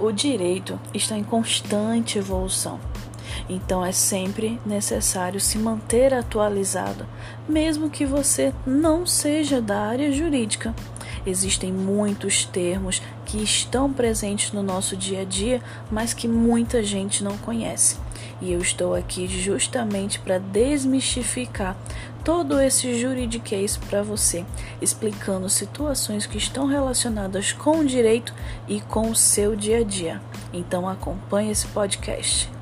O direito está em constante evolução. Então é sempre necessário se manter atualizado, mesmo que você não seja da área jurídica. Existem muitos termos que estão presentes no nosso dia a dia, mas que muita gente não conhece. E eu estou aqui justamente para desmistificar todo esse juridiquês para você, explicando situações que estão relacionadas com o direito e com o seu dia a dia. Então acompanhe esse podcast.